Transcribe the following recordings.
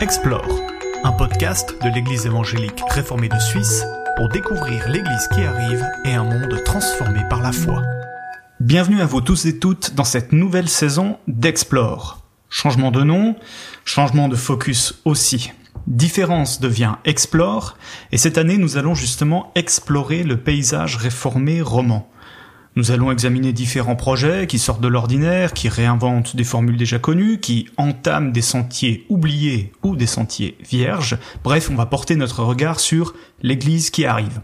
Explore, un podcast de l'Église évangélique réformée de Suisse pour découvrir l'Église qui arrive et un monde transformé par la foi. Bienvenue à vous tous et toutes dans cette nouvelle saison d'Explore. Changement de nom, changement de focus aussi. Différence devient Explore, et cette année nous allons justement explorer le paysage réformé roman. Nous allons examiner différents projets qui sortent de l'ordinaire, qui réinventent des formules déjà connues, qui entament des sentiers oubliés ou des sentiers vierges. Bref, on va porter notre regard sur l'Église qui arrive.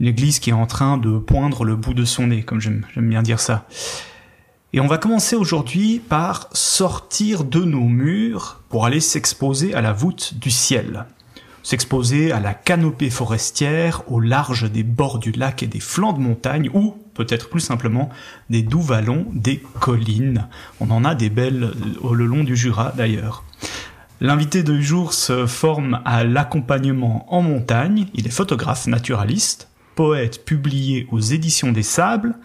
L'Église qui est en train de poindre le bout de son nez, comme j'aime bien dire ça. Et on va commencer aujourd'hui par sortir de nos murs pour aller s'exposer à la voûte du ciel s'exposer à la canopée forestière au large des bords du lac et des flancs de montagne ou peut-être plus simplement des doux vallons des collines. On en a des belles au le long du Jura d'ailleurs. L'invité de jour se forme à l'accompagnement en montagne, il est photographe naturaliste, poète publié aux éditions des Sables.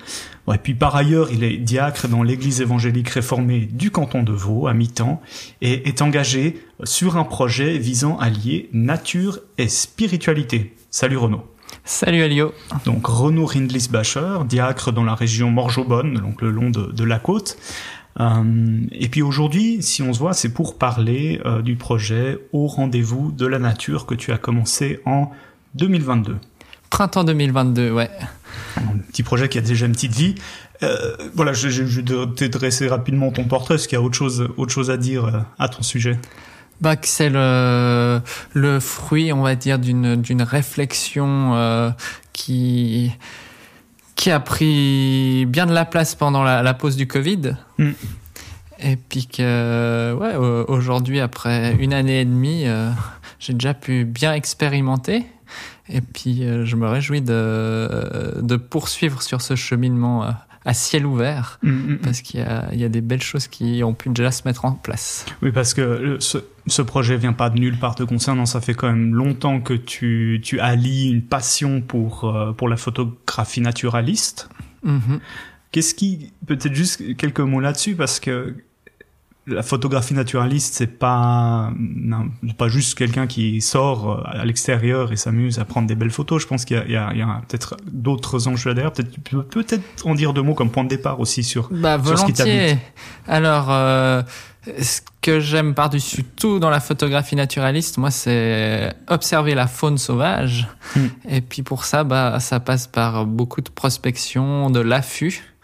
et puis par ailleurs, il est diacre dans l'église évangélique réformée du canton de Vaud à mi-temps et est engagé sur un projet visant à lier nature et spiritualité. Salut Renaud. Salut Alio. Donc Renaud Rindlisbacher, diacre dans la région Morgeaubonne, donc le long de, la côte. Euh, et puis aujourd'hui, si on se voit, c'est pour parler euh, du projet Au rendez-vous de la nature que tu as commencé en 2022. Printemps 2022, ouais. Un petit projet qui a déjà une petite vie. Euh, voilà, je, je, vais dresser rapidement ton portrait. Est-ce qu'il y a autre chose, autre chose à dire euh, à ton sujet bah, c'est le, le fruit, on va dire, d'une, d'une réflexion euh, qui, qui a pris bien de la place pendant la, la pause du Covid. Mm. Et puis que, ouais, aujourd'hui, après une année et demie, j'ai déjà pu bien expérimenter. Et puis, euh, je me réjouis de, de poursuivre sur ce cheminement euh, à ciel ouvert, mm, mm, mm. parce qu'il y, y a, des belles choses qui ont pu déjà se mettre en place. Oui, parce que ce, ce projet vient pas de nulle part te concernant, ça fait quand même longtemps que tu, tu allies une passion pour, euh, pour la photographie naturaliste. Mm-hmm. Qu'est-ce qui, peut-être juste quelques mots là-dessus, parce que la photographie naturaliste, c'est pas non, pas juste quelqu'un qui sort euh, à l'extérieur et s'amuse à prendre des belles photos. Je pense qu'il y a, a, peut-être d'autres enjeux derrière. Peut-être tu peux peut-être en dire deux mots comme point de départ aussi sur, bah, sur ce qui t'habite. Alors, euh, ce que j'aime par-dessus tout dans la photographie naturaliste, moi, c'est observer la faune sauvage. Hmm. Et puis pour ça, bah, ça passe par beaucoup de prospection, de l'affût.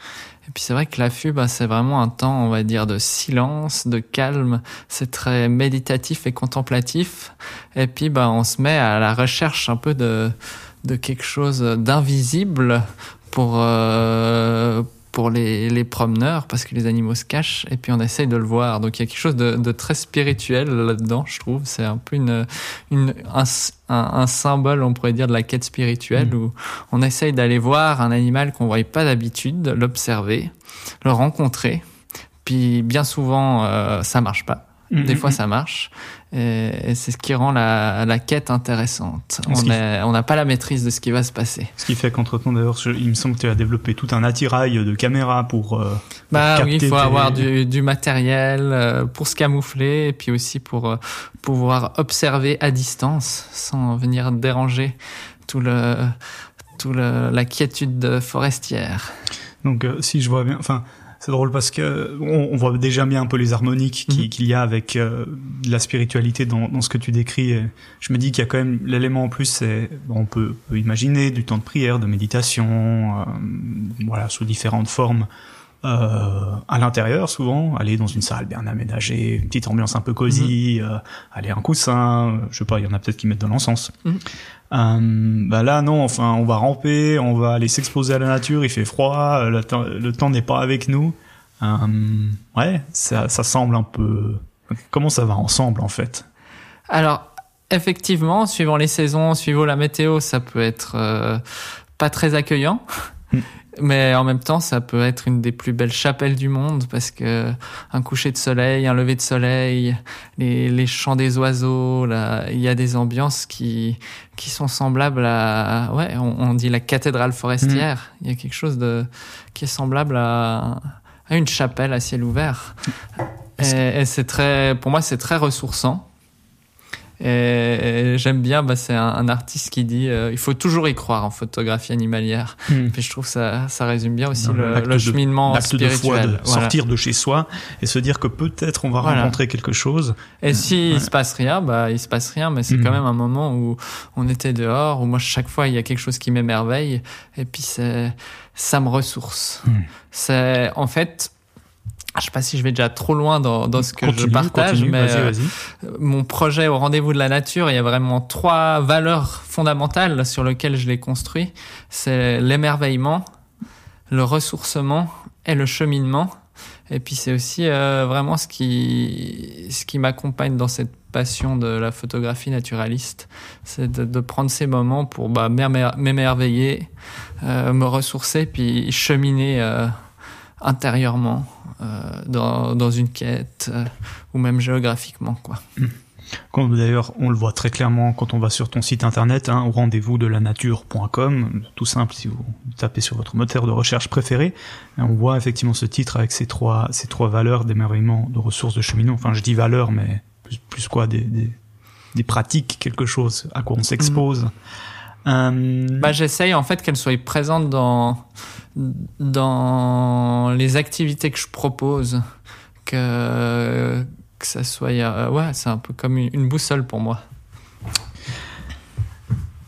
Et puis c'est vrai que l'affût, bah, c'est vraiment un temps, on va dire, de silence, de calme. C'est très méditatif et contemplatif. Et puis bah, on se met à la recherche un peu de, de quelque chose d'invisible pour, euh, pour les, les, promeneurs parce que les animaux se cachent et puis on essaye de le voir. Donc il y a quelque chose de, de très spirituel là-dedans, je trouve. C'est un peu une, une un, un, symbole, on pourrait dire, de la quête spirituelle mm. où on essaye d'aller voir un animal qu'on ne voyait pas d'habitude, l'observer, le rencontrer. Puis bien souvent, euh, ça marche pas. Mm, Des mm, fois, ça marche. Et, c'est ce qui rend la, la quête intéressante. On n'a pas la maîtrise de ce qui va se passer. Ce qui fait qu'entre-temps, d'ailleurs, il me semble que tu as développé tout un attirail de caméras pour. Euh, bah oui, il faut avoir du, du matériel euh, pour se camoufler et puis aussi pour euh, pouvoir observer à distance sans venir déranger tout le, tout le, la quiétude forestière. Donc, si je vois bien, enfin, c'est drôle parce que on, voit déjà bien un peu les harmoniques mhm. qu'il y a avec euh, la spiritualité dans, dans, ce que tu décris. Et je me dis qu'il y a quand même l'élément en plus, c'est on peut, imaginer du temps de prière, de méditation, euh, voilà, sous différentes formes. Euh, à l'intérieur souvent, aller dans une salle bien aménagée, une petite ambiance un peu cosy, mhm. euh, aller un coussin, je sais pas, il y en a peut-être qui mettent de l'encens. Mhm. Euh, bah là non, enfin on va ramper, on va aller s'exposer à la nature, il fait froid, le temps, le temps n'est pas avec nous. Euh, ouais, ça, ça semble un peu. Comment ça va ensemble en fait? Alors effectivement, suivant les saisons, suivant la météo, ça peut être euh, pas très accueillant. Mais en même temps, ça peut être une des plus belles chapelles du monde parce que un coucher de soleil, un lever de soleil, les, les chants des oiseaux, là, il y a des ambiances qui qui sont semblables à, ouais, on, dit la cathédrale forestière. Mm. Il y a quelque chose de qui est semblable à, à une chapelle à ciel ouvert. Et, et c'est très, pour moi, c'est très ressourçant. Et, j'aime bien, bah, c'est un, artiste qui dit il faut toujours y croire en photographie animalière. Hmm. Puis je trouve ça ça résume bien aussi le, cheminement spirituel. De sortir de chez soi et se dire que peut-être on va rencontrer quelque chose. Et si il se passe rien, bah il se passe rien, mais c'est hmm. quand même un moment où on était dehors, où moi chaque fois il y a quelque chose qui m'émerveille, et puis c'est ça me ressource. Hmm. C'est en fait je sais pas si je vais déjà trop loin dans, dans ce que je partage, mais euh, mon projet au rendez-vous de la nature, il y a vraiment trois valeurs fondamentales sur lesquelles je l'ai construit. C'est l'émerveillement, le ressourcement et le cheminement. Et puis c'est aussi euh, vraiment ce qui ce qui m'accompagne dans cette passion de la photographie naturaliste, c'est de, de, prendre ces moments pour bah, m'émerveiller, euh, me ressourcer, puis cheminer intérieurement dans, dans, une quête euh, ou même géographiquement quoi. D'ailleurs, on le voit très clairement quand on va sur ton site internet, hein, au rendez-vous de la nature.com, tout simple si vous tapez sur votre moteur de recherche préféré, on voit effectivement ce titre avec ces trois, ces trois valeurs d'émerveillement, de ressources de cheminot. Enfin, je dis valeurs, mais plus, quoi, des, des, des, pratiques, quelque chose à quoi on s'expose. Mmh. Euh... Bah, j'essaye en fait qu'elles soient présentes dans dans les activités que je propose, que que ça soit euh, ouais, c'est un peu comme une, boussole pour moi.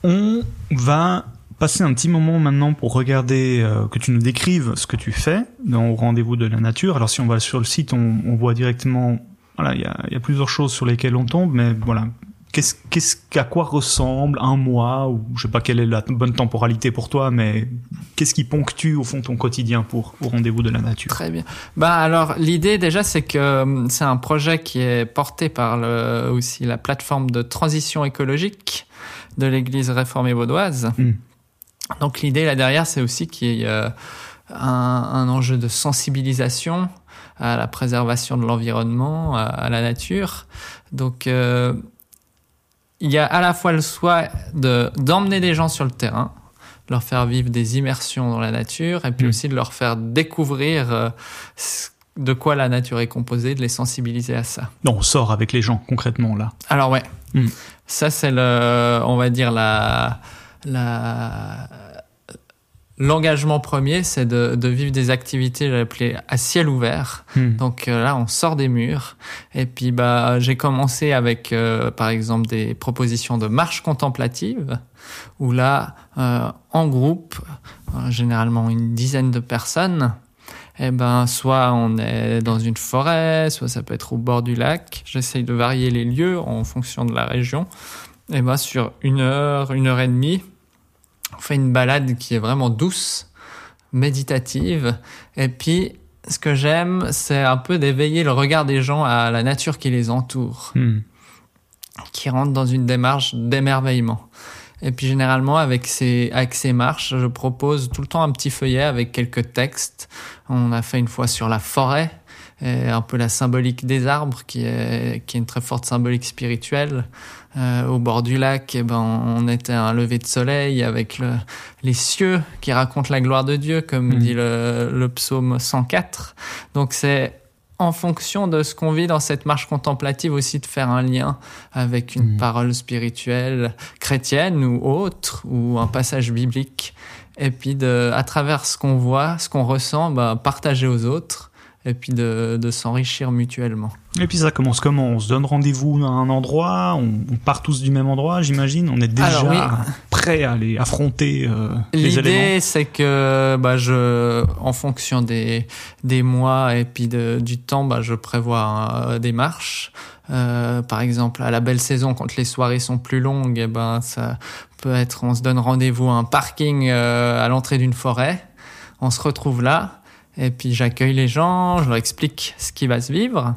On va passer un petit moment maintenant pour regarder euh, que tu nous décrives ce que tu fais dans le rendez-vous de la nature. Alors si on va sur le site, on, on voit directement voilà, il y a, y a, plusieurs choses sur lesquelles on tombe, mais voilà, qu'est-ce, qu'est-ce qu'à quoi ressemble un mois ou je sais pas quelle est la bonne temporalité pour toi, mais qu'est-ce qui ponctue au fond ton quotidien pour au rendez-vous de la nature? Très bien. Bah alors l'idée déjà c'est que hum, c'est un projet qui est porté par le, aussi la plateforme de transition écologique de l'Église réformée vaudoise. Hmm. Donc l'idée là derrière c'est aussi qu'il y ait euh, un, un enjeu de sensibilisation à la préservation de l'environnement, à, la nature. Donc, euh, il y a à la fois le souhait de d'emmener des gens sur le terrain, leur faire vivre des immersions dans la nature, et puis mm. aussi de leur faire découvrir euh, de quoi la nature est composée, de les sensibiliser à ça. Non, on sort avec les gens concrètement là. Alors ouais, mm. ça c'est le, on va dire la la L'engagement premier, c'est de, de, vivre des activités, j'ai à ciel ouvert. Hmm. Donc euh, là, on sort des murs. Et puis, bah, j'ai commencé avec, euh, par exemple, des propositions de marche contemplative, où là, euh, en groupe, généralement une dizaine de personnes, et eh ben, soit on est dans une forêt, soit ça peut être au bord du lac. J'essaye de varier les lieux en fonction de la région. Et ben, sur une heure, une heure et demie, fait une balade qui est vraiment douce, méditative. Et puis, ce que j'aime, c'est un peu d'éveiller le regard des gens à la nature qui les entoure, hmm. qui rentrent dans une démarche d'émerveillement. Et puis généralement avec ces avec ces marches, je propose tout le temps un petit feuillet avec quelques textes. On a fait une fois sur la forêt, et un peu la symbolique des arbres qui est qui est une très forte symbolique spirituelle. Euh, au bord du lac, et eh ben, on était à un lever de soleil avec le, les cieux qui racontent la gloire de Dieu, comme mm. dit le, le psaume 104. Donc c'est en fonction de ce qu'on vit dans cette marche contemplative aussi de faire un lien avec une mm. parole spirituelle chrétienne ou autre, ou un passage biblique. Et puis de, à travers ce qu'on voit, ce qu'on ressent, bah, partager aux autres et puis de, de s'enrichir mutuellement. Et puis ça commence comment? On se donne rendez-vous à un endroit, on, part tous du même endroit, j'imagine? On est déjà prêt à aller affronter euh, les éléments. L'idée, c'est que bah, je, en fonction des des mois et puis de, du temps, bah, je prévois euh, des marches. Euh, par exemple, à la belle saison, quand les soirées sont plus longues, eh ben ça peut être, on se donne rendez-vous à un parking euh, à l'entrée d'une forêt. On se retrouve là et puis j'accueille les gens, je leur explique ce qui va se vivre.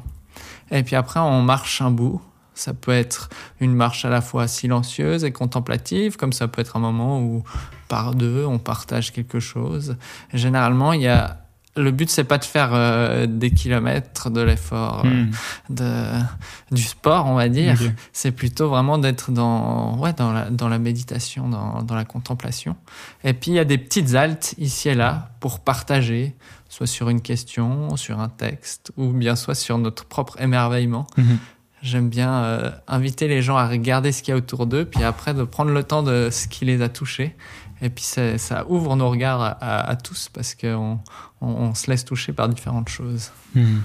Et puis après, on marche un bout. Ça peut être une marche à la fois silencieuse et contemplative, comme ça peut être un moment où par deux, on partage quelque chose. Généralement, il y a le but c'est pas de faire euh, des kilomètres de l'effort euh, hmm. de du sport on va dire c'est plutôt vraiment d'être dans ouais dans la dans la méditation dans dans la contemplation et puis il y a des petites haltes ici et là pour partager soit sur une question, sur un texte, ou bien soit sur notre propre émerveillement. Mhm. j'aime bien euh, inviter les gens à regarder ce qu'il y a autour d'eux, puis après de prendre le temps de ce qui les a touchés. Et puis ça, ouvre nos regards à, à, à tous parce qu'on on, on, se laisse toucher par différentes choses. Mmh.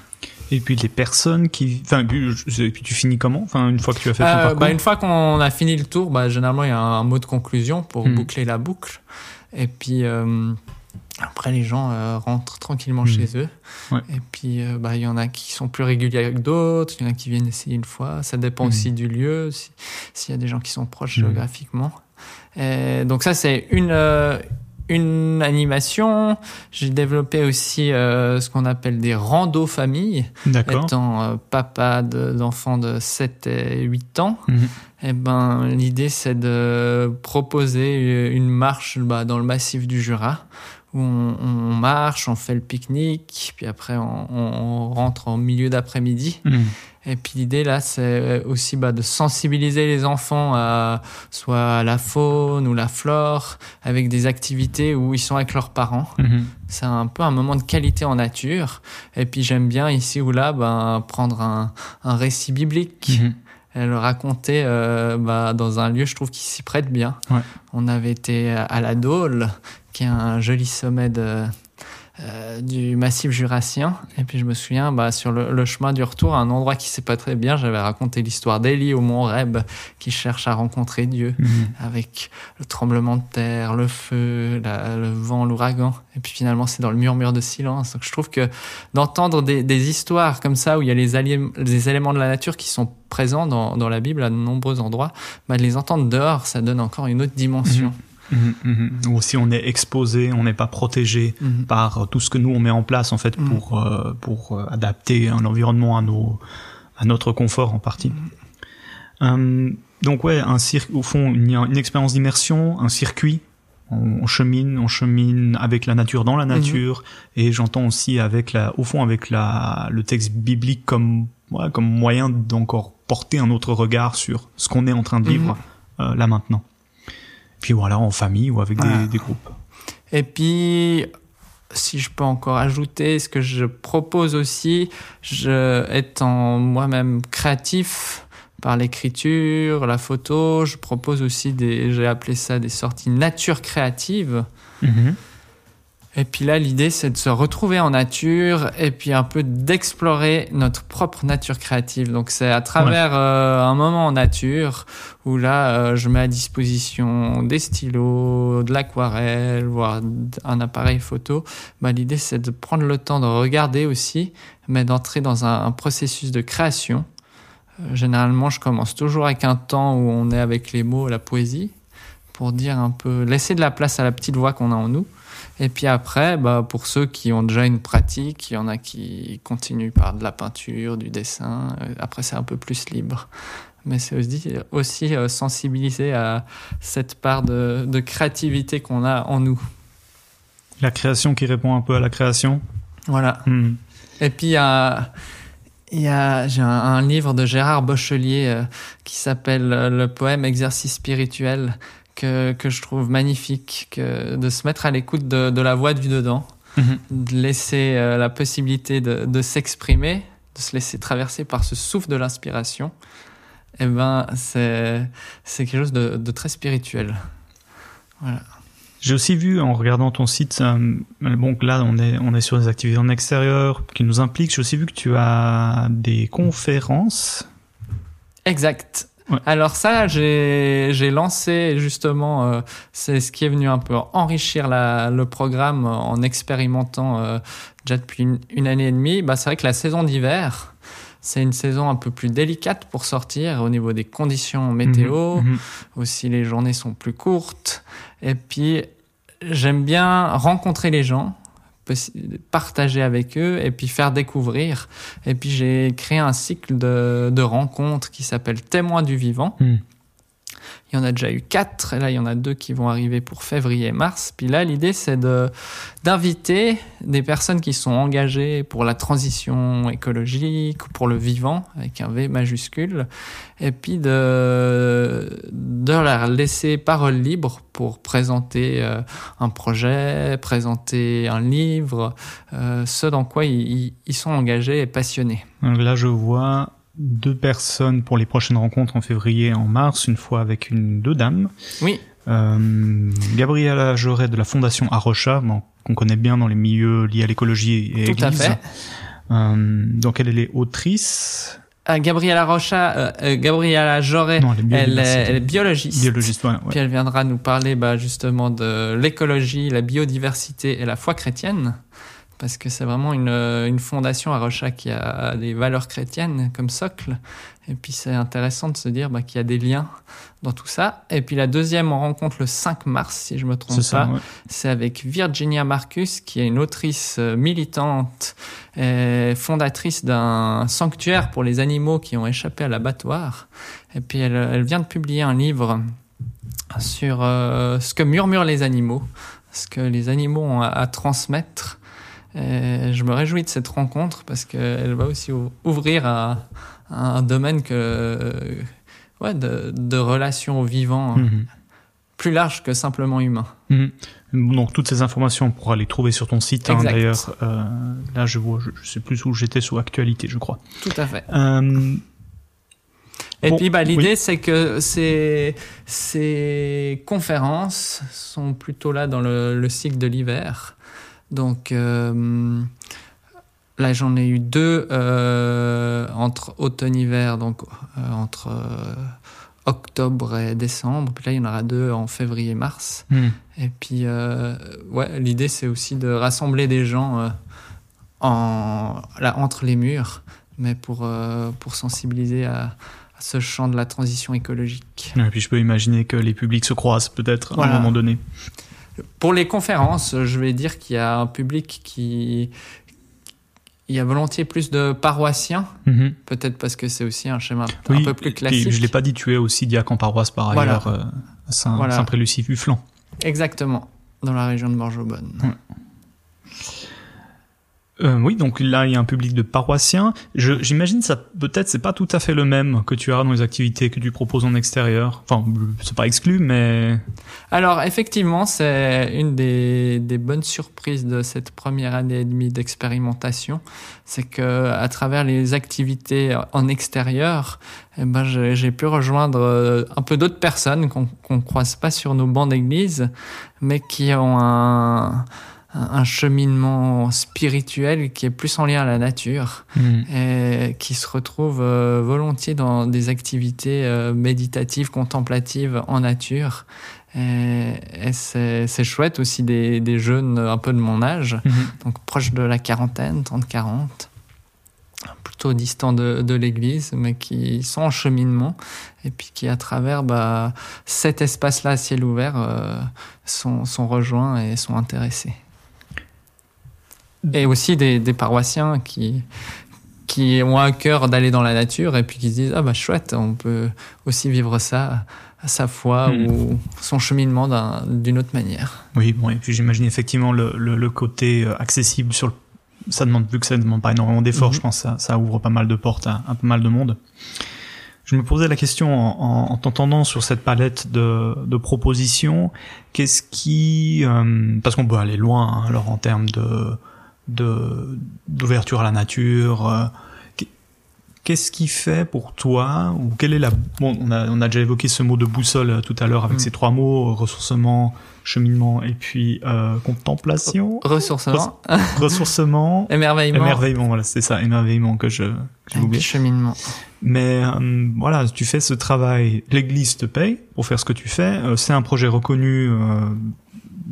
Et puis les personnes qui, enfin, et puis tu finis comment? Enfin, une fois que tu as fait ton Euh, parcours? bah, une fois qu'on a fini le tour, bah, généralement il y a un, un mot de conclusion pour Mhm. boucler la boucle. Et puis euh, après les gens euh, rentrent tranquillement Mhm. chez eux. Ouais. Et puis euh, bah, il y en a qui sont plus réguliers que d'autres, il y en a qui viennent essayer une fois. Ça dépend Mhm. aussi du lieu, si- s'il y a des gens qui sont proches Mhm. géographiquement. Et donc ça c'est une euh, une animation. J'ai développé aussi ce qu'on appelle des randos familles étant papa de- d'enfants de 7 et 8 ans, eh ben, l'idée c'est de proposer une marche bah, dans le massif du Jura où on, on marche, on fait le pique-nique, puis après on, on rentre en milieu d'après-midi. Mhm. Et puis l'idée là, c'est aussi bah, de sensibiliser les enfants à soit à la faune ou la flore, avec des activités où ils sont avec leurs parents. Mhm. C'est un peu un moment de qualité en nature. Et puis j'aime bien ici ou là ben, prendre un, un récit biblique Mhm. et le raconter euh, bah, dans un lieu, je trouve, qui s'y prête bien. Ouais. On avait été à la Dôle, qui est un joli sommet de, euh, du massif jurassien. Et puis je me souviens, bah, sur le, le chemin du retour, à un endroit qui s'est pas très bien, j'avais raconté l'histoire d'Élie au mont Reb, qui cherche à rencontrer Dieu Mhm. avec le tremblement de terre, le feu, la- le vent, l'ouragan. Et puis finalement, c'est dans le murmure de silence. Donc je trouve que d'entendre des, des histoires comme ça, où il y a les, alliés- les éléments de la nature qui sont présents dans, dans la Bible à de nombreux endroits, bah, de les entendre dehors, ça donne encore une autre dimension. Mhm. Mhm. Ou si on est exposé, on n'est pas protégé Mhm. par tout ce que nous on met en place en fait Mhm. pour euh, pour euh, adapter un environnement à nos à notre confort en partie. Euh, donc ouais, un au fond une, une expérience d'immersion, un circuit. On, on chemine, on chemine avec la nature dans la nature et j'entends aussi avec la au fond avec la le texte biblique comme ouais, comme moyen d'encore porter un autre regard sur ce qu'on est en train de vivre euh, là maintenant. Puis voilà en famille ou avec Voilà. des, des groupes. Et puis, si je peux encore ajouter, ce que je propose aussi, je, étant moi-même créatif par l'écriture, la photo, je propose aussi des, j'ai appelé ça des sorties nature créative. Mhm. Et puis là, l'idée, c'est de se retrouver en nature et puis un peu d'explorer notre propre nature créative. Donc, c'est à travers euh, un moment en nature où là, euh, je mets à disposition des stylos, de l'aquarelle, voire un appareil photo. Bah, l'idée, c'est de prendre le temps de regarder aussi, mais d'entrer dans un, un processus de création. Euh, généralement, je commence toujours avec un temps où on est avec les mots, la poésie, pour dire un peu, laisser de la place à la petite voix qu'on a en nous. Et puis après, bah, pour ceux qui ont déjà une pratique, il y en a qui continuent par de la peinture, du dessin. Euh, Après, c'est un peu plus libre. Mais c'est aussi, aussi euh, sensibiliser à cette part de, de créativité qu'on a en nous. La création qui répond un peu à la création. Voilà. Hmm. Et puis il y a, j'ai un, un livre de Gérard Bochelier euh, qui s'appelle le poème Exercice spirituel que que je trouve magnifique, que de se mettre à l'écoute de, de la voix du dedans, Mhm. de laisser euh, la possibilité de, de s'exprimer, de se laisser traverser par ce souffle de l'inspiration. Et ben c'est quelque chose de, de très spirituel. Voilà. J'ai aussi vu en regardant ton site, euh, bon là on est on est sur des activités en extérieur qui nous impliquent. J'ai aussi vu que tu as des conférences. Exact. Ouais. Alors ça, j'ai lancé justement, euh, c'est ce qui est venu un peu enrichir la, le programme en expérimentant euh, déjà depuis une, une année et demie. Bah, c'est vrai que la saison d'hiver, c'est une saison un peu plus délicate pour sortir au niveau des conditions météo. Mhm, mhm. Aussi, les journées sont plus courtes. Et puis, j'aime bien rencontrer les gens, partager avec eux et puis faire découvrir. Et puis, j'ai créé un cycle de, rencontres qui s'appelle Témoins du vivant. Hmm. Il y en a déjà eu quatre, et là il y en a deux qui vont arriver pour février et mars. Puis là, l'idée c'est d'inviter des personnes qui sont engagées pour la transition écologique ou pour le vivant avec un V majuscule, et puis de de leur laisser parole libre pour présenter euh, un projet, présenter un livre, euh, ce dans quoi ils- ils sont engagés et passionnés. Donc là je vois deux personnes pour les prochaines rencontres en février et en mars, une fois avec une deux dames. Oui. Euh, Gabriela Joret de la Fondation Arocha, qu'on connaît bien dans les milieux liés à l'écologie et Tout à fait. Euh, donc elle, elle est autrice. Ah, Gabriela Rocha, euh, euh, Gabriela Non, elle est elle, elle est biologiste. Biologiste, voilà. ouais. Puis elle viendra nous parler bah, justement de l'écologie, la biodiversité et la foi chrétienne. Parce que c'est vraiment une, euh, une fondation à Rocha qui a des valeurs chrétiennes comme socle. Et puis c'est intéressant de se dire bah, qu'il y a des liens dans tout ça. Et puis la deuxième, on rencontre le 5 mars, si je me trompe ça, pas. ouais. C'est avec Virginia Marcus, qui est une autrice euh, militante et fondatrice d'un sanctuaire pour les animaux qui ont échappé à l'abattoir. Et puis elle, elle vient de publier un livre sur euh, ce que murmurent les animaux, ce que les animaux ont à, à transmettre. Et je me réjouis de cette rencontre parce qu'elle va aussi ou- ouvrir à, à un domaine que, ouais, de, de relations aux vivants Mhm. plus large que simplement humain. Mhm. Donc toutes ces informations, on pourra les trouver sur ton site. hein. D'ailleurs, euh, là je vois, je, je sais plus où j'étais sous actualité, je crois. Tout à fait. Euh, Et Bon, puis bah, l'idée oui. c'est que ces, ces conférences sont plutôt là dans le, le cycle de l'hiver. Donc euh, là j'en ai eu deux euh, entre automne-hiver, donc euh, entre octobre et décembre. Puis là il y en aura deux en février-mars. mhm. Et puis ouais, l'idée c'est aussi de rassembler des gens en, là, entre les murs, mais pour, pour sensibiliser à, ce champ de la transition écologique. Et puis je peux imaginer que les publics se croisent peut-être à un moment donné. Pour les conférences, je vais dire qu'il y a un public qui... Il y a volontiers plus de paroissiens, Mhm. peut-être parce que c'est aussi un schéma Oui, un peu plus et classique. Je l'ai pas dit, tu es aussi diacre en paroisse par Voilà. ailleurs euh, à Saint- Voilà. Saint-Pré-Lucie-Fuflan. Exactement, dans la région de Borges-Bonne. Euh, oui, donc là il y a un public de paroissiens. J'imagine ça peut-être c'est pas tout à fait le même que tu as dans les activités que tu proposes en extérieur. Enfin, c'est pas exclu, mais Alors effectivement, c'est une des, bonnes surprises de cette première année et demie d'expérimentation, c'est que à travers les activités en extérieur, eh ben, j'ai pu rejoindre euh, un peu d'autres personnes qu'on croise pas sur nos bancs d'église, mais qui ont un, un cheminement spirituel qui est plus en lien à la nature et qui se retrouvent euh, volontiers dans des activités euh, méditatives, contemplatives en nature. Et, et c'est chouette aussi des, des jeunes un peu de mon âge, Mhm. donc proches de la quarantaine, 30-40, plutôt distants de, de l'église, mais qui sont en cheminement et puis qui à travers bah, cet espace-là à ciel ouvert euh, sont, sont rejoints et sont intéressés. Et aussi des, des paroissiens qui, qui ont à cœur d'aller dans la nature et puis qui se disent ah bah chouette on peut aussi vivre ça sa foi Mm. ou son cheminement d'un- d'une autre manière oui, bon, et puis j'imagine effectivement le, le, le côté euh, accessible sur le ça demande vu que ça demande pas énormément d'efforts, Mhm. je pense ça, ça ouvre pas mal de portes à, à pas mal de monde. Je me posais la question en, en, en t'entendant sur cette palette de, de propositions, qu'est-ce qui, euh, parce qu'on peut aller loin, hein, alors en termes de de d'ouverture à la nature. euh, qu'est- Qu'est-ce qui fait pour toi ou quelle est la bon on a on a déjà évoqué ce mot de boussole euh, tout à l'heure avec Mm. ces trois mots ressourcement cheminement et puis euh, contemplation. Ressourcement. Ressourcement. Émerveillement. Émerveillement voilà c'est ça émerveillement que je que j'ai et puis oublié cheminement. Mais euh, voilà tu fais ce travail l'église te paye pour faire ce que tu fais euh, c'est un projet reconnu euh,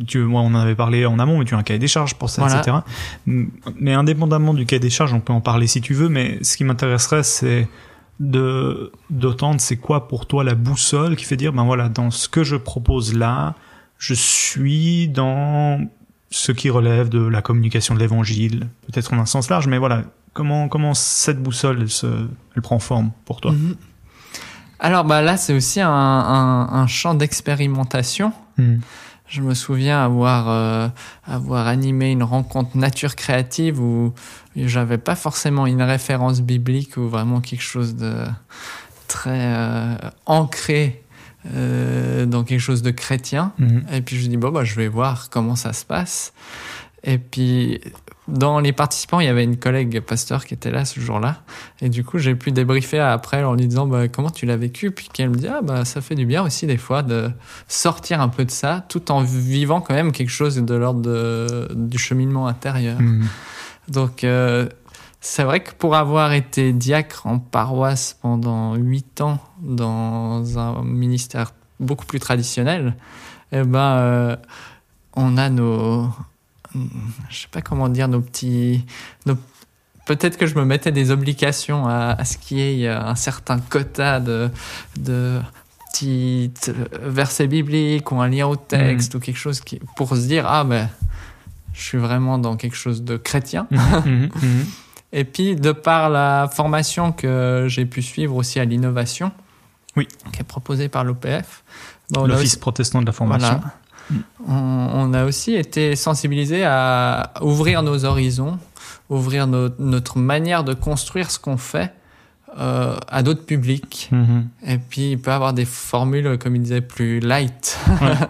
tu, moi, on en avait parlé en amont, mais tu as un cahier des charges pour ça, Voilà. etc. Mais indépendamment du cahier des charges, on peut en parler si tu veux, mais ce qui m'intéresserait, c'est de d'entendre c'est quoi pour toi la boussole qui fait dire ben voilà dans ce que je propose là je suis dans ce qui relève de la communication de l'évangile peut-être en un sens large mais voilà comment comment cette boussole elle se elle prend forme pour toi? Mhm. alors bah là c'est aussi un, un, un champ d'expérimentation Mhm. Je me souviens avoir euh, avoir animé une rencontre nature créative où j'avais pas forcément une référence biblique ou vraiment quelque chose de très euh, ancré euh, dans quelque chose de chrétien. Mhm. Et puis je dis bon bah je vais voir comment ça se passe. Et puis dans les participants, il y avait une collègue pasteur qui était là ce jour-là. Et du coup, j'ai pu débriefer après en lui disant bah, comment tu l'as vécu? Puis qu'elle me dit ah, bah, ça fait du bien aussi des fois de sortir un peu de ça tout en vivant quand même quelque chose de l'ordre du cheminement intérieur. Mmh. Donc, euh, c'est vrai que pour avoir été diacre en paroisse pendant huit ans dans un ministère beaucoup plus traditionnel, eh ben, euh, on a nos, je sais pas comment dire, nos petits, peut-être que je me mettais des obligations à, ce qu'il y ait un certain quota de, de petits versets bibliques ou un lien au texte mmh. ou quelque chose qui, pour se dire, ah ben, je suis vraiment dans quelque chose de chrétien. Mmh, mmh, Et puis, de par la formation que j'ai pu suivre aussi à l'innovation, oui. qui est proposée par l'OPF. L'Office protestant de la formation. On, a aussi été sensibilisés à ouvrir nos horizons, ouvrir notre manière de construire ce qu'on fait euh, à d'autres publics. Mm-hmm. Et puis, il peut avoir des formules, comme il disait, plus light.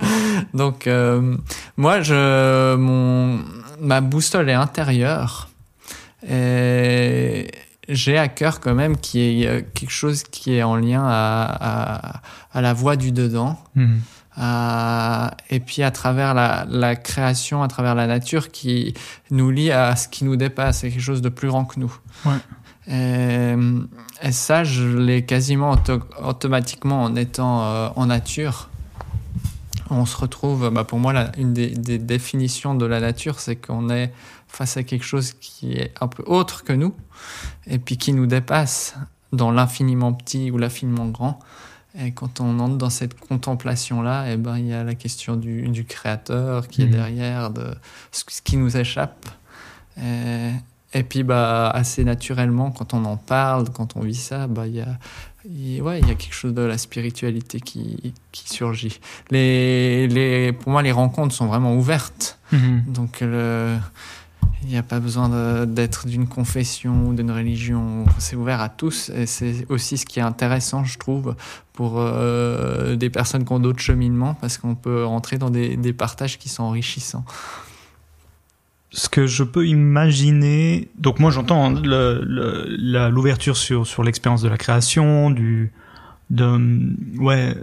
Donc, euh, moi, je, mon, ma boussole est intérieure. Et j'ai à cœur quand même qu'il y ait euh, quelque chose qui est en lien à, à, la voix du dedans. Mhm. Et puis à travers la, la, création, à travers la nature qui nous lie à ce qui nous dépasse, c'est quelque chose de plus grand que nous. Ouais. Et, ça, je l'ai quasiment automatiquement en étant euh, en nature. On se retrouve, bah pour moi, la, une des, des, définitions de la nature, c'est qu'on est face à quelque chose qui est un peu autre que nous, et puis qui nous dépasse dans l'infiniment petit ou l'infiniment grand. Et quand on entre dans cette contemplation-là, eh ben, il y a la question du, du créateur qui est mmh. derrière, de ce qui nous échappe. Et, et, puis, bah, assez naturellement, quand on en parle, quand on vit ça, bah, il y a, ouais, il y a quelque chose de la spiritualité qui, qui surgit. Les, les, pour moi, les rencontres sont vraiment ouvertes. Mmh. Donc, le, il n'y a pas besoin d'être d'une confession ou d'une religion. C'est ouvert à tous et c'est aussi ce qui est intéressant, je trouve, pour euh, des personnes qui ont d'autres cheminements parce qu'on peut entrer dans des, des, partages qui sont enrichissants. Ce que je peux imaginer, donc moi j'entends l'ouverture sur, sur l'expérience de la création, du, de, ouais,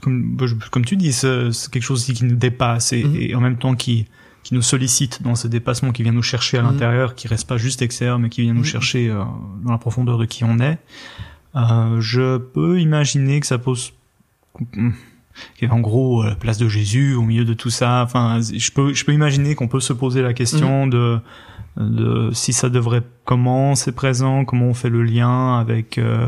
comme, comme tu dis, c'est quelque chose qui nous dépasse et, mm-hmm. et en même temps qui, qui nous sollicite dans ce dépassement, qui vient nous chercher à mm. l'intérieur, qui reste pas juste extérieur, mais qui vient nous mm. chercher euh, dans la profondeur de qui on est. Euh, je peux imaginer que ça pose en gros la place de Jésus au milieu de tout ça. Enfin, je peux je peux imaginer qu'on peut se poser la question mm. de de si ça devrait comment c'est présent, comment on fait le lien avec euh,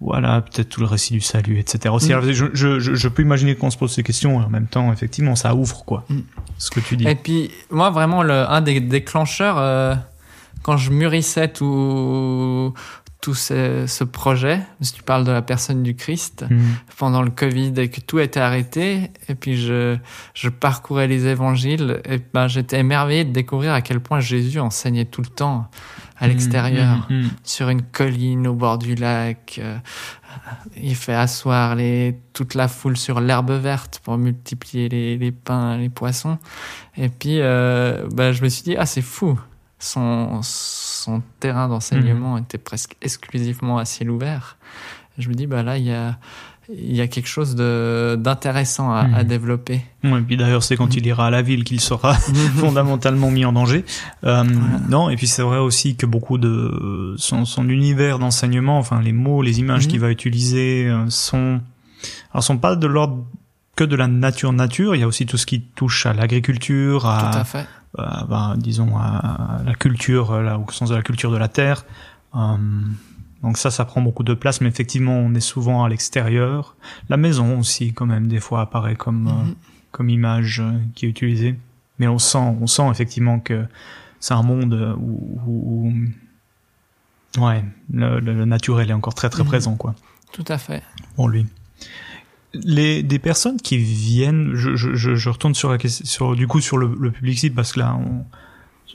voilà, peut-être tout le récit du salut, etc. Aussi, mm. je, je, je, peux imaginer qu'on se pose ces questions et en même temps, effectivement, ça ouvre, quoi, mm. ce que tu dis. Et puis, moi, vraiment, le, un des déclencheurs, euh, quand je mûrissais tout, tout ce, ce, projet, si tu parles de la personne du Christ, mm. pendant le Covid et que tout était arrêté, et puis je, je parcourais les évangiles, et ben, j'étais émerveillé de découvrir à quel point Jésus enseignait tout le temps à mmh, l'extérieur, mmh, mmh. sur une colline au bord du lac. Euh, il fait asseoir les, toute la foule sur l'herbe verte pour multiplier les, les pains, les poissons. Et puis, euh, bah, je me suis dit, ah, c'est fou. Son, son terrain d'enseignement était presque exclusivement à ciel ouvert. Je me dis, bah là, il y a, il y a quelque chose d'intéressant à, à, hmm. développer. Ouais, et puis d'ailleurs, c'est quand il ira à la ville qu'il sera fondamentalement mis en danger. Euh, Non, et puis c'est vrai aussi que beaucoup de son, son univers d'enseignement, enfin les mots, les images mhm. qu'il va utiliser euh, sont, alors sont pas de l'ordre que de la nature nature. Il y a aussi tout ce qui touche à l'agriculture, à, à, à ben, disons à la culture, là, au sens de la culture de la terre. Euh, donc ça, ça prend beaucoup de place, mais effectivement, on est souvent à l'extérieur. La maison aussi, quand même, des fois apparaît comme euh, mhm. comme image euh, qui est utilisée. Mais on sent, on sent effectivement que c'est un monde où, où, ouais, le, le, naturel est encore très très mhm. présent, quoi. Tout à fait. Pour lui. Les des personnes qui viennent, je, je, je retourne sur la question, sur du coup sur le, le public site parce que là on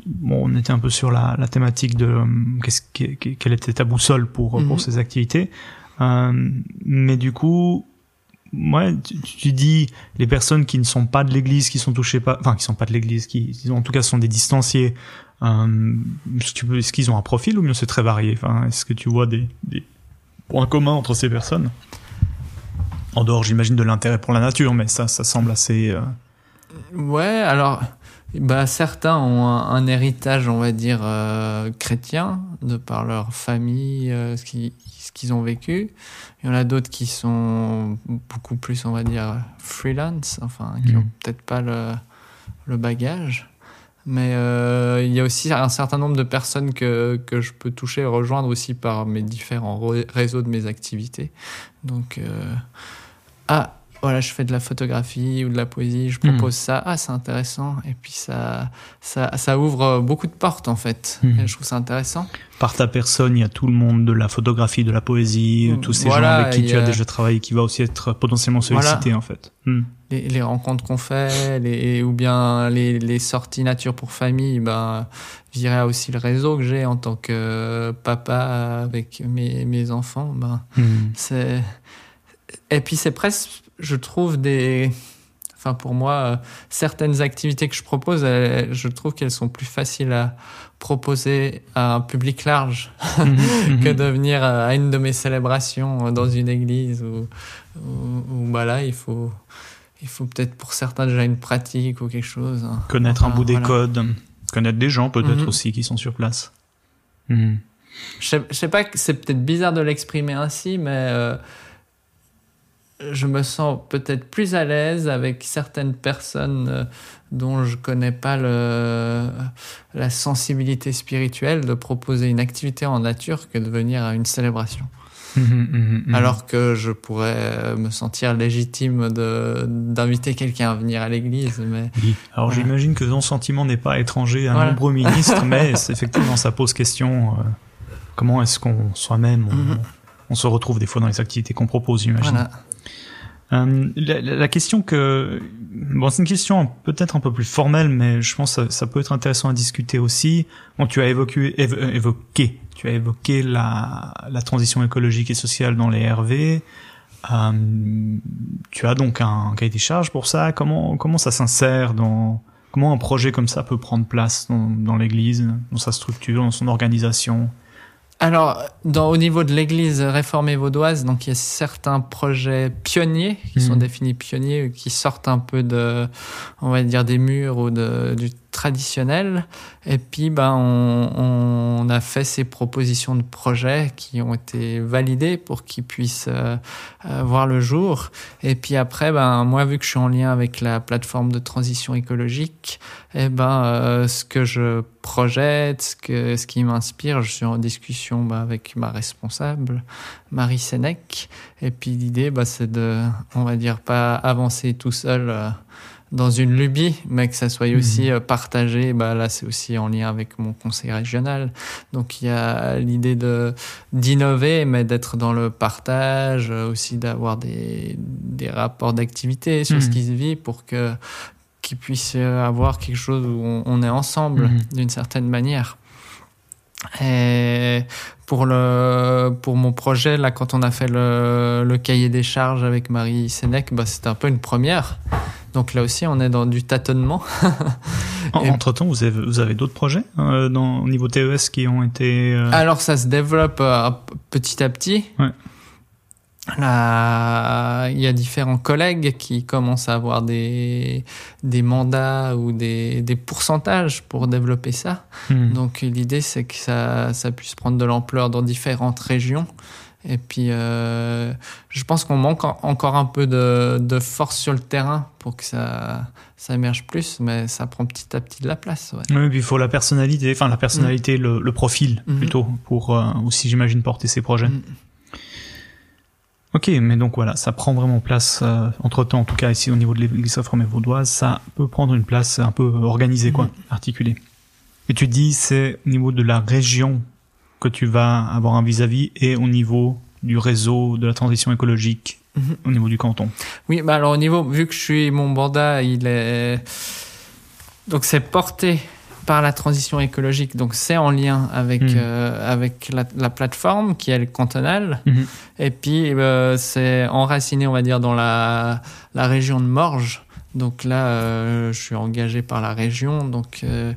bon, on était un peu sur la, la thématique de euh, qu'est-ce quelle était ta boussole pour pour mhm. ces activités. Euh, mais du coup, ouais, tu, tu, dis les personnes qui ne sont pas de l'Église, qui sont touchées pas, enfin qui sont pas de l'Église, qui en tout cas sont des distanciés. Euh, est-ce qu'ils ont un profil ou bien c'est très varié? Enfin, est-ce que tu vois des, des points communs entre ces personnes? En dehors, j'imagine, de l'intérêt pour la nature, mais ça, ça semble assez. Euh, ouais, alors bah, certains ont un, héritage, on va dire, euh, chrétien, de par leur famille, euh, ce qu'ils ont vécu. Il y en a d'autres qui sont beaucoup plus, on va dire, freelance, enfin, qui n'ont mm. peut-être pas le, le, bagage. Mais euh, il y a aussi un certain nombre de personnes que, que je peux toucher et rejoindre aussi par mes différents réseaux de mes activités. Donc, ah, voilà, je fais de la photographie ou de la poésie, je propose hmm. ça, ah, c'est intéressant. Et puis ça, ça, ça, ouvre beaucoup de portes en fait. Hmm. Et je trouve ça intéressant. Par ta personne, il y a tout le monde de la photographie, de la poésie, hmm. tous ces gens avec qui tu as déjà travaillé, qui va aussi être potentiellement sollicité en fait. Les, les, rencontres qu'on fait, les, ou bien les, les, sorties nature pour famille, ben, je dirais aussi le réseau que j'ai en tant que papa avec mes, mes enfants. Ben, c'est et puis c'est presque je trouve des, enfin pour moi, euh, certaines activités que je propose, je trouve qu'elles sont plus faciles à proposer à un public large mhm, mhm. que de venir à une de mes célébrations dans une église ou, ou, bah là il faut il faut peut-être pour certains déjà une pratique ou quelque chose. Hein. Connaître un bout des codes, connaître des gens peut-être mhm. aussi qui sont sur place. Je, sais, sais pas, c'est peut-être bizarre de l'exprimer ainsi, mais euh, je me sens peut-être plus à l'aise avec certaines personnes euh, dont je connais pas le, la sensibilité spirituelle de proposer une activité en nature que de venir à une célébration. Mmh, mmh, mmh, Alors que je pourrais me sentir légitime de d'inviter quelqu'un à venir à l'église. Mais oui. Alors j'imagine que ton sentiment n'est pas étranger à nombreux ministres, mais effectivement ça pose question. Euh, comment est-ce qu'on soi-même on, on, se retrouve des fois dans les activités qu'on propose, j'imagine. Voilà. Euh, la, question que bon c'est une question peut-être un peu plus formelle mais je pense que ça, peut être intéressant à discuter aussi. Bon tu as évoqué euh, tu as évoqué la, transition écologique et sociale dans les RV euh, tu as donc un cahier des charges pour ça. Comment comment ça s'insère dans comment un projet comme ça peut prendre place dans l'église dans sa structure dans son organisation? Alors, dans, au niveau de l'Église réformée vaudoise, donc il y a certains projets pionniers qui sont mhm. définis pionniers, qui sortent un peu de, on va dire, des murs ou de, du traditionnel. Et puis, ben, on, a fait ces propositions de projets qui ont été validées pour qu'ils puissent euh, euh, voir le jour. Et puis après, ben, moi, vu que je suis en lien avec la plateforme de transition écologique, et eh ben, euh, ce que je projette, ce, que, ce qui m'inspire, je suis en discussion ben, avec ma responsable, Marie Sénèque. Et puis l'idée, ben, c'est de, on va dire, pas avancer tout seul dans une lubie, mais que ça soit mhm. aussi euh, partagé. Bah là, c'est aussi en lien avec mon conseil régional. Donc il y a l'idée de d'innover, mais d'être dans le partage, euh, aussi d'avoir des des rapports d'activité sur ce mhm. qui se vit pour que qu'il puisse avoir quelque chose où on, est ensemble mhm. d'une certaine manière. Et pour le pour mon projet là, quand on a fait le, le cahier des charges avec Marie Sénèque, bah c'était un peu une première donc là aussi, on est dans du tâtonnement. Entre temps, vous avez, vous avez d'autres projets euh, dans, au niveau TES qui ont été. Euh, Alors ça se développe euh, petit à petit. Ouais. Là, il y a différents collègues qui commencent à avoir des, des mandats ou des, des pourcentages pour développer ça. Hmm. Donc l'idée, c'est que ça, ça puisse prendre de l'ampleur dans différentes régions. Et puis, euh, je pense qu'on manque encore un peu de, de, force sur le terrain pour que ça, ça émerge plus, mais ça prend petit à petit de la place. Ouais. Oui, puis il faut la personnalité, enfin la personnalité, mm. le, le, profil mm-hmm. plutôt, pour euh, aussi, j'imagine, porter ses projets. Mm. Ok, mais donc voilà, ça prend vraiment place, euh, entre-temps, en tout cas ici au niveau de l'église réformée vaudoise, ça peut prendre une place un peu organisée, quoi, mm. articulée. Et tu dis, c'est au niveau de la région que tu vas avoir un vis-à-vis et au niveau du réseau de la transition écologique mhm. au niveau du canton. Oui, bah alors au niveau, vu que je suis mon mandat, il est donc c'est porté par la transition écologique. Donc c'est en lien avec Mhm. euh, avec la, la plateforme qui est le cantonal. Mhm. Et puis euh, c'est enraciné, on va dire, dans la la région de Morges. Donc là, euh, je suis engagé par la région. Donc euh,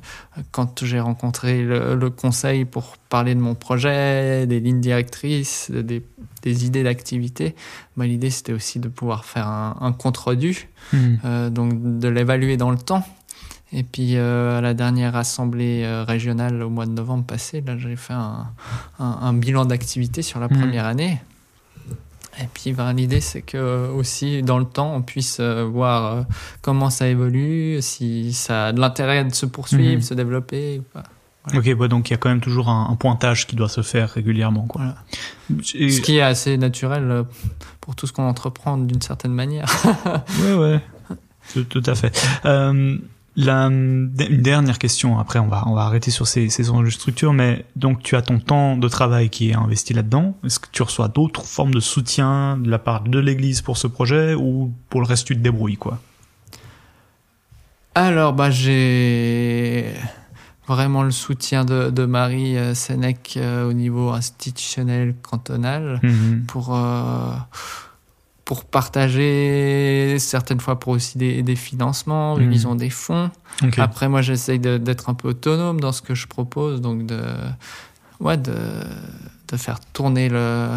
quand j'ai rencontré le, le conseil pour parler de mon projet, des lignes directrices, des, des idées d'activité, bah, l'idée c'était aussi de pouvoir faire un, un compte-rendu, Mhm. euh, donc de l'évaluer dans le temps. Et puis à la dernière assemblée régionale au mois de novembre passé, là j'ai fait un, un- un bilan d'activité sur la Mhm. première année. Et puis ben, l'idée c'est que aussi dans le temps on puisse euh, voir euh, comment ça évolue, si ça a de l'intérêt de se poursuivre, Mhm. se développer ou pas. Ok, ouais, donc il y a quand même toujours un, un pointage qui doit se faire régulièrement. Quoi. Voilà. Et- Ce qui est assez naturel euh, pour tout ce qu'on entreprend d'une certaine manière. Ouais, ouais, tout, tout à fait. Euh, la, une dernière question, après on va, on va arrêter sur ces, ces enjeux de structure, mais donc tu as ton temps de travail qui est investi là-dedans. Est-ce que tu reçois d'autres formes de soutien de la part de l'Église pour ce projet ou pour le reste tu te débrouilles quoi? Alors, bah, j'ai vraiment le soutien de, de Marie euh, Sénèque euh, au niveau institutionnel cantonal Mhm. pour, euh, pour partager, certaines fois pour aussi des, des financements, vu Mhm. qu'ils ont des fonds. Après, moi, j'essaye d'être un peu autonome dans ce que je propose, donc de, ouais, de, de faire tourner le,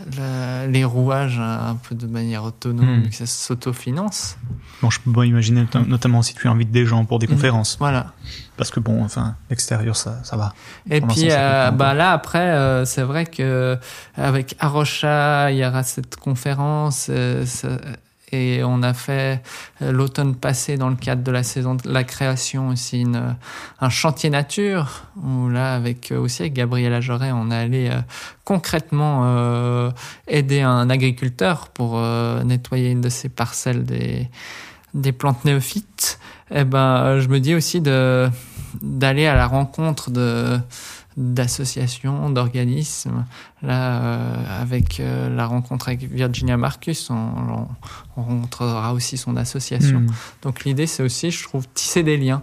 le- les rouages un peu de manière autonome, Mhm. que ça s'autofinance. Bon, je peux pas imaginer, not- notamment si tu invites des gens pour des Mhm. conférences, Voilà. parce que bon, enfin, l'extérieur ça, ça va. Et Pour puis euh, bah là après euh, c'est vrai que avec Arocha il y aura cette conférence euh, ça- et on a fait euh, l'automne passé dans le cadre de la saison de la création aussi une, un chantier nature où là avec euh, aussi avec Gabriel Ajoret on est allé euh, concrètement euh, aider un agriculteur pour euh, nettoyer une de ses parcelles des des plantes néophytes. Et ben euh, je me dis aussi de d'aller à la rencontre de d'associations, d'organismes. Là, euh, avec euh, la rencontre avec Virginia Marcus, on, on- on rencontrera aussi son association. Mhm. Donc l'idée, c'est aussi, je trouve, tisser des liens.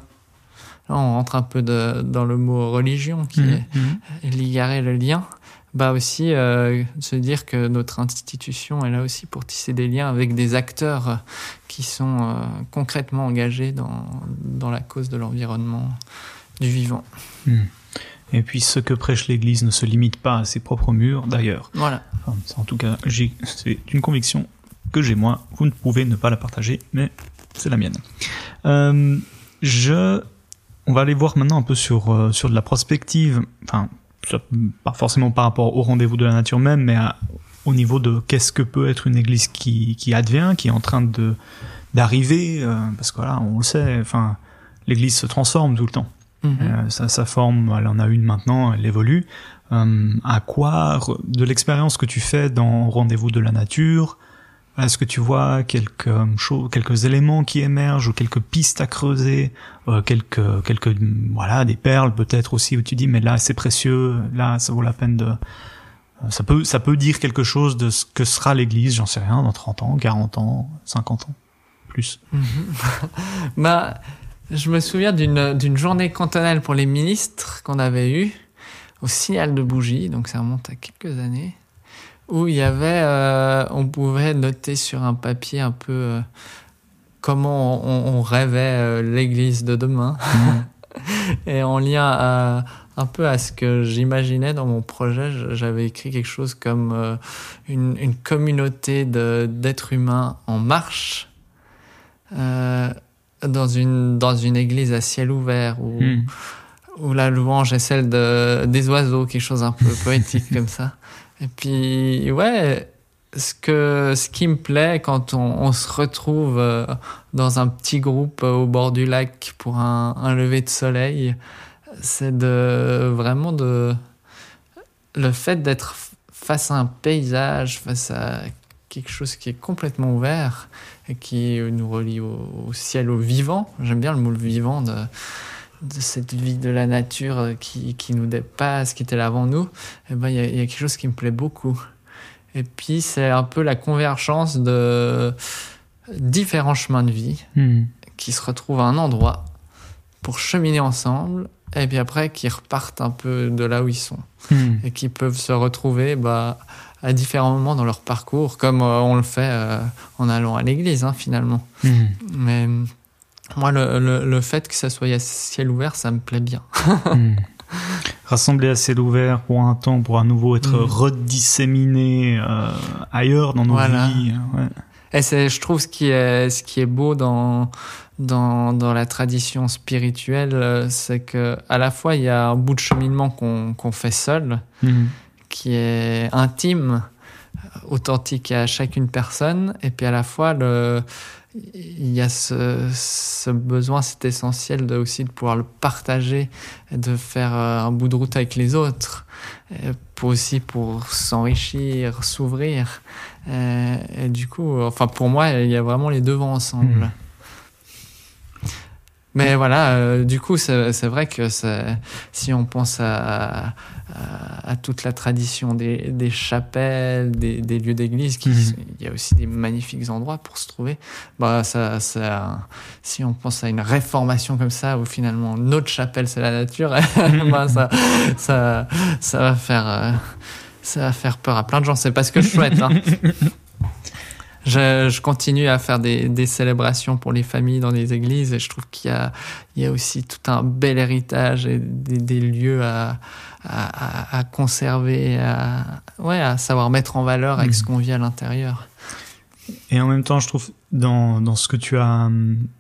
Là, on rentre un peu de- dans le mot religion, qui Mhm. est Mhm. ligarer le lien. Bah aussi, euh, se dire que notre institution est là aussi pour tisser des liens avec des acteurs qui sont euh, concrètement engagés dans, dans la cause de l'environnement du vivant. Mhm. Et puis ce que prêche l'Église ne se limite pas à ses propres murs, d'ailleurs. Voilà. Enfin, en tout cas, c'est une conviction que j'ai moi. Vous ne pouvez ne pas la partager, mais c'est la mienne. Euh, je, on va aller voir maintenant un peu sur euh, sur de la prospective. Enfin, pas forcément par rapport au rendez-vous de la nature même, mais à- au niveau de qu'est-ce que peut être une église qui qui advient, qui est en train de d'arriver, euh, parce que voilà, on le sait. Enfin, l'église se transforme tout le temps. Mhm. Euh, sa, sa forme, elle en a une maintenant, elle évolue. Euh, à quoi, de l'expérience que tu fais dans Rendez-vous de la nature, est-ce que tu vois quelques choses, quelques éléments qui émergent ou quelques pistes à creuser, euh, quelques, quelques, voilà, des perles peut-être aussi où tu dis mais là c'est précieux, là ça vaut la peine de, euh, ça peut, ça peut dire quelque chose de ce que sera l'Église, j'en sais rien, dans 30 ans, 40 ans, 50 ans, plus. Bah, je me souviens d'une journée cantonale pour les ministres qu'on avait eue au signal de bougie, donc ça remonte à quelques années, où il y avait, euh, on pouvait noter sur un papier un peu euh, comment on, on rêvait euh, l'Église de demain, et en lien à, un peu à ce que j'imaginais dans mon projet, je- j'avais écrit quelque chose comme une, une communauté d'êtres humains en marche. Dans une dans une église à ciel ouvert où Hmm. où la louange est celle de des oiseaux quelque chose un peu poétique comme ça et puis ouais ce que ce qui me plaît quand on, on se retrouve euh, dans un petit groupe euh, au bord du lac pour un, un lever de soleil c'est de vraiment de le fait d'être face à un paysage face à quelque chose qui est complètement ouvert qui nous relie au, au ciel, au vivant. J'aime bien le mot le vivant de, de cette vie de la nature qui, qui nous dépasse, qui était là avant nous. Et ben, il y, a- il y a quelque chose qui me plaît beaucoup. Et puis, c'est un peu la convergence de différents chemins de vie Hmm. qui se retrouvent à un endroit pour cheminer ensemble, et puis après qu'ils repartent un peu de là où ils sont Hmm. et qui peuvent se retrouver bah, à différents moments dans leur parcours, comme euh, on le fait euh, en allant à l'église hein, finalement. Hmm. Mais moi, le, le, le fait que ça soit à ciel ouvert, ça me plaît bien. Hmm. Rassembler à ciel ouvert pour un temps, pour à nouveau être Hmm. redisséminé euh, ailleurs dans nos Voilà. vies. Ouais. Et c'est, je trouve, ce qui est, ce qui est beau dans, dans, dans la tradition spirituelle, euh, c'est que à la fois il y a un bout de cheminement qu'on fait seul, Hmm. qui est intime, authentique à chacune personne, et puis à la fois le, il y a ce, ce besoin, c'est essentiel de, aussi de pouvoir le partager, de faire euh, un bout de route avec les autres, pour aussi pour s'enrichir, s'ouvrir. Et, et du coup, enfin pour moi, il y a vraiment les deux vont ensemble. Mhm. Mais voilà, euh, du coup, c'est vrai que si on pense à, à, à toute la tradition des, des chapelles, des, des lieux d'église, Mhm. il y a aussi des magnifiques endroits pour se trouver. Bah, ça, ça, si on pense à une réformation comme ça, où finalement notre chapelle c'est la nature, bah, ça, ça, ça va faire, euh, ça va faire peur à plein de gens. C'est pas ce que je souhaite. Hein. Je, je continue à faire des, des célébrations pour les familles dans les églises et je trouve qu'il y a, il y a aussi tout un bel héritage et des, des lieux à, à, à- conserver, à, ouais, à savoir mettre en valeur avec Mhm. ce qu'on vit à l'intérieur. Et en même temps, je trouve dans, dans ce que tu as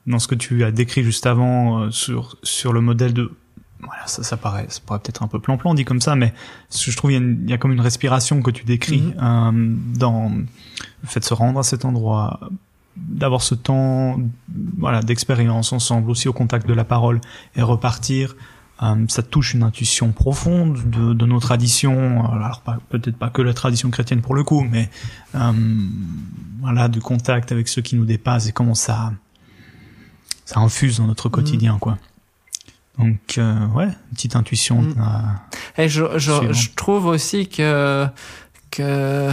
dans ce que tu as décrit juste avant euh, sur sur le modèle de voilà, ça, ça paraît, ça paraît peut-être un peu plan-plan dit comme ça, mais je trouve, il y, a une- il y a comme une respiration que tu décris Mhm. euh, dans le fait de se rendre à cet endroit, d'avoir ce temps, voilà, d'expérience ensemble, aussi au contact de la parole et repartir. Euh, ça touche une intuition profonde de, de nos traditions. Alors peut-être pas que la tradition chrétienne pour le coup, mais euh, voilà, du contact avec ceux qui nous dépassent et comment ça, ça infuse dans notre quotidien, quoi. Donc, euh, ouais, une petite intuition. Mm. Et je, je, je trouve aussi que, que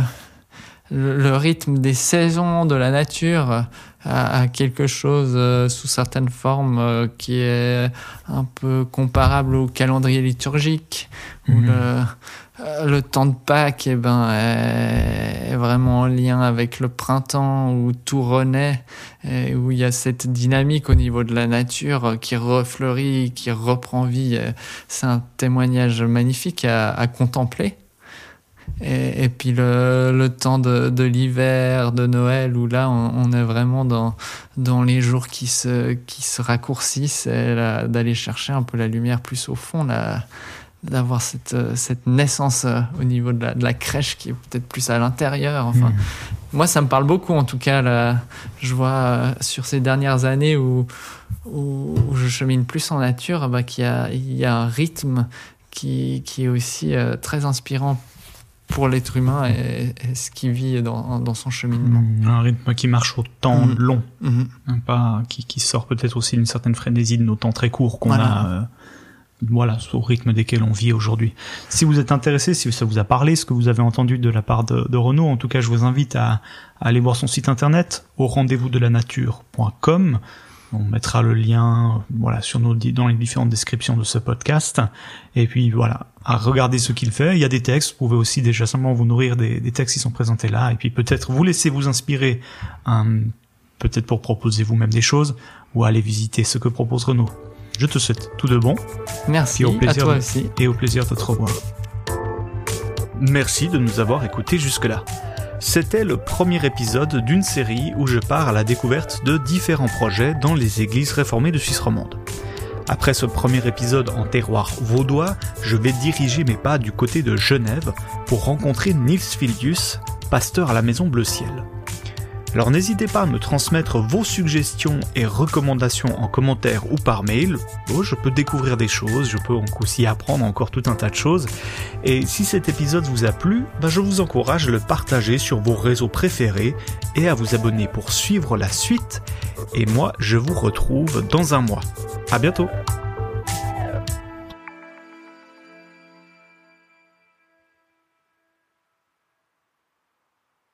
le, rythme des saisons de la nature a, a quelque chose euh, sous certaines formes euh, qui est un peu comparable au calendrier liturgique où Mhm. le, euh, le temps de Pâques eh ben, est, est vraiment en lien avec le printemps où tout renaît et où il y a cette dynamique au niveau de la nature qui refleurit, qui reprend vie. C'est un témoignage magnifique à, à contempler. Et, et puis le, le temps de, de l'hiver, de Noël, où là on, on est vraiment dans, dans les jours qui se, qui se raccourcissent, et d'aller chercher un peu la lumière plus au fond, d'avoir cette, cette naissance euh, au niveau de la, de la crèche qui est peut-être plus à l'intérieur. Enfin, mm. moi, ça me parle beaucoup, en tout cas. Là, je vois euh, sur ces dernières années où, où, où je chemine plus en nature, bah, qu'il y a, il y a un rythme qui, qui est aussi euh, très inspirant pour l'être humain et, et ce qu'il vit dans, dans son cheminement. Mm, Un rythme qui marche au temps Mm. long, Mhm. hein, pas qui, qui sort peut-être aussi d'une certaine frénésie de nos temps très courts qu'on Voilà. a. euh, voilà, au rythme desquels on vit aujourd'hui. Si vous êtes intéressé, si ça vous a parlé, ce que vous avez entendu de la part de, de Renaud, en tout cas, je vous invite à, à aller voir son site internet au rendez-vous de la nature.com. On mettra le lien, voilà, sur nos, dans les différentes descriptions de ce podcast. Et puis, voilà, à regarder ce qu'il fait. Il y a des textes. Vous pouvez aussi déjà simplement vous nourrir des, des textes qui sont présentés là. Et puis, peut-être vous laisser vous inspirer, euh, peut-être pour proposer vous-même des choses ou aller visiter ce que propose Renaud. Je te souhaite tout de bon Merci au à plaisir toi de- aussi. et au plaisir de te revoir. Merci de nous avoir écoutés jusque-là. C'était le premier épisode d'une série où je pars à la découverte de différents projets dans les églises réformées de Suisse romande. Après ce premier épisode en terroir vaudois, je vais diriger mes pas du côté de Genève pour rencontrer Nils Filius, pasteur à la Maison Bleu Ciel. Alors n'hésitez pas à me transmettre vos suggestions et recommandations en commentaire ou par mail. Oh, je peux découvrir des choses, je peux aussi apprendre encore tout un tas de choses. Et si cet épisode vous a plu, bah, je vous encourage à le partager sur vos réseaux préférés et à vous abonner pour suivre la suite. Et moi, je vous retrouve dans un mois. À bientôt!